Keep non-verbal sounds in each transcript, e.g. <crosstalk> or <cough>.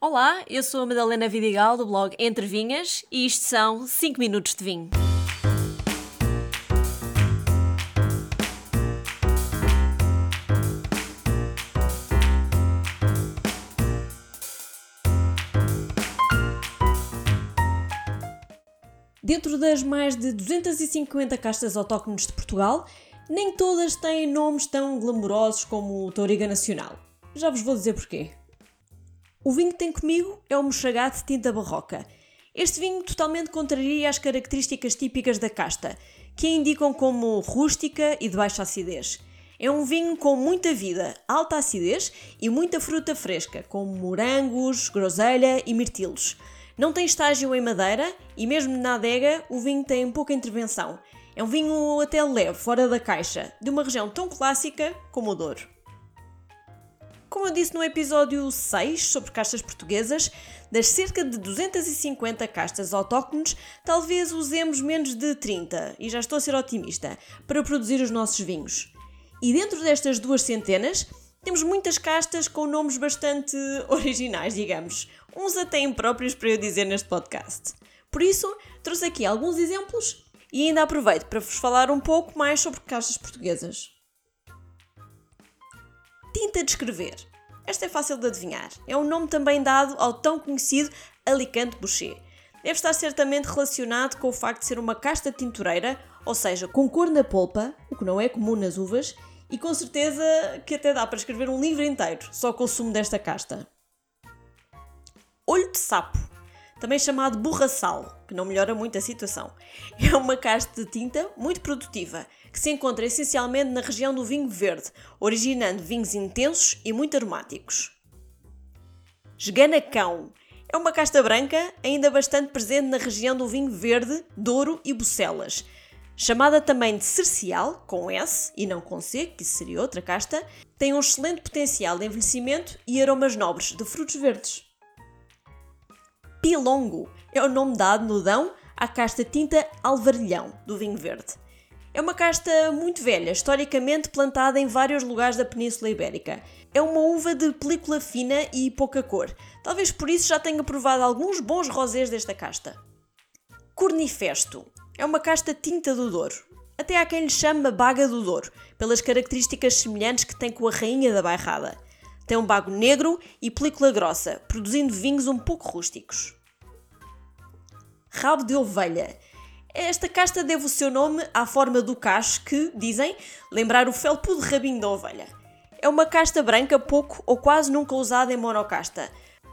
Olá, eu sou a Madalena Vidigal do blog Entre Vinhas e isto são 5 minutos de vinho. Dentro das mais de 250 castas autóctones de Portugal, nem todas têm nomes tão glamourosos como o Touriga Nacional. Já vos vou dizer porquê. O vinho que tem comigo é o Mochagat de tinta barroca. Este vinho totalmente contraria as características típicas da casta, que a indicam como rústica e de baixa acidez. É um vinho com muita vida, alta acidez e muita fruta fresca, como morangos, groselha e mirtilos. Não tem estágio em madeira e mesmo na adega o vinho tem pouca intervenção. É um vinho até leve, fora da caixa, de uma região tão clássica como o Douro. Como eu disse no episódio 6 sobre castas portuguesas, das cerca de 250 castas autóctones, talvez usemos menos de 30, e já estou a ser otimista, para produzir os nossos vinhos. E dentro destas duas centenas, temos muitas castas com nomes bastante <laughs> originais, digamos, uns até impróprios para eu dizer neste podcast. Por isso, trouxe aqui alguns exemplos e ainda aproveito para vos falar um pouco mais sobre castas portuguesas. Tinta de escrever. Esta é fácil de adivinhar. É um nome também dado ao tão conhecido Alicante Boucher. Deve estar certamente relacionado com o facto de ser uma casta tintureira, ou seja, com cor na polpa, o que não é comum nas uvas, e com certeza que até dá para escrever um livro inteiro só com o sumo desta casta. Olho de sapo, também chamado borraçal, que não melhora muito a situação. É uma casta de tinta muito produtiva que se encontra essencialmente na região do vinho verde, originando vinhos intensos e muito aromáticos. Esganacão é uma casta branca ainda bastante presente na região do vinho verde, Douro e Bucelas. Chamada também de cercial, com S e não com C, que seria outra casta, tem um excelente potencial de envelhecimento e aromas nobres de frutos verdes. Pilongo é o nome dado no Dão à casta tinta alvarilhão do vinho verde. É uma casta muito velha, historicamente plantada em vários lugares da Península Ibérica. É uma uva de película fina e pouca cor. Talvez por isso já tenha provado alguns bons rosés desta casta. Cornifesto. É uma casta tinta do Douro. Até há quem lhe chama baga do Douro, pelas características semelhantes que tem com a rainha da bairrada. Tem um bago negro e película grossa, produzindo vinhos um pouco rústicos. Rabo de ovelha esta casta deve o seu nome à forma do cacho que, dizem, lembrar o felpudo rabinho da ovelha. É uma casta branca pouco ou quase nunca usada em monocasta,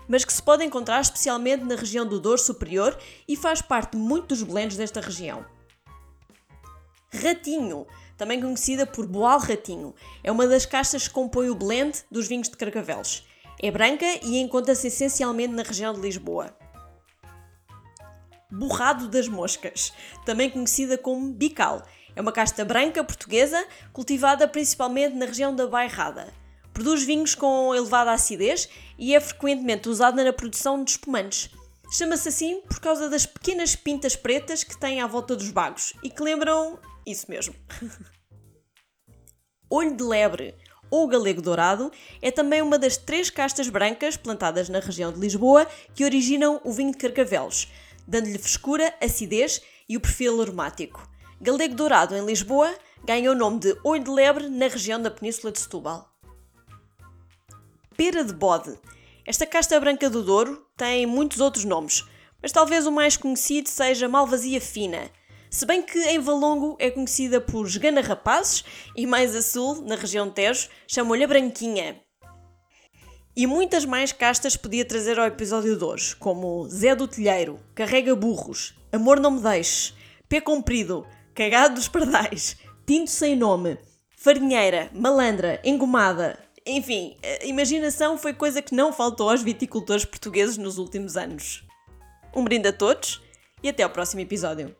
mas que se pode encontrar especialmente na região do Douro Superior e faz parte muito dos blendes desta região. Ratinho, também conhecida por Boal Ratinho, é uma das castas que compõe o blend dos vinhos de Carcavelos. É branca e encontra-se essencialmente na região de Lisboa. Borrado das Moscas, também conhecida como Bical. É uma casta branca portuguesa cultivada principalmente na região da Bairrada. Produz vinhos com elevada acidez e é frequentemente usada na produção de espumantes. Chama-se assim por causa das pequenas pintas pretas que tem à volta dos bagos e que lembram isso mesmo. Olho de lebre ou galego dourado é também uma das três castas brancas plantadas na região de Lisboa que originam o vinho de Carcavelos dando-lhe frescura, acidez e o perfil aromático. Galego Dourado, em Lisboa, ganha o nome de Olho de Lebre na região da Península de Setúbal. Pera de bode. Esta casta branca do Douro tem muitos outros nomes, mas talvez o mais conhecido seja Malvasia Fina, se bem que em Valongo é conhecida por Gana Rapazes e mais a sul, na região Tejo, chamam-lhe Branquinha. E muitas mais castas podia trazer ao episódio de hoje, como Zé do Telheiro, Carrega Burros, Amor Não Me Deixes, Pé Comprido, Cagado dos Pardais, Tinto Sem Nome, Farinheira, Malandra, Engomada. Enfim, a imaginação foi coisa que não faltou aos viticultores portugueses nos últimos anos. Um brinde a todos e até ao próximo episódio.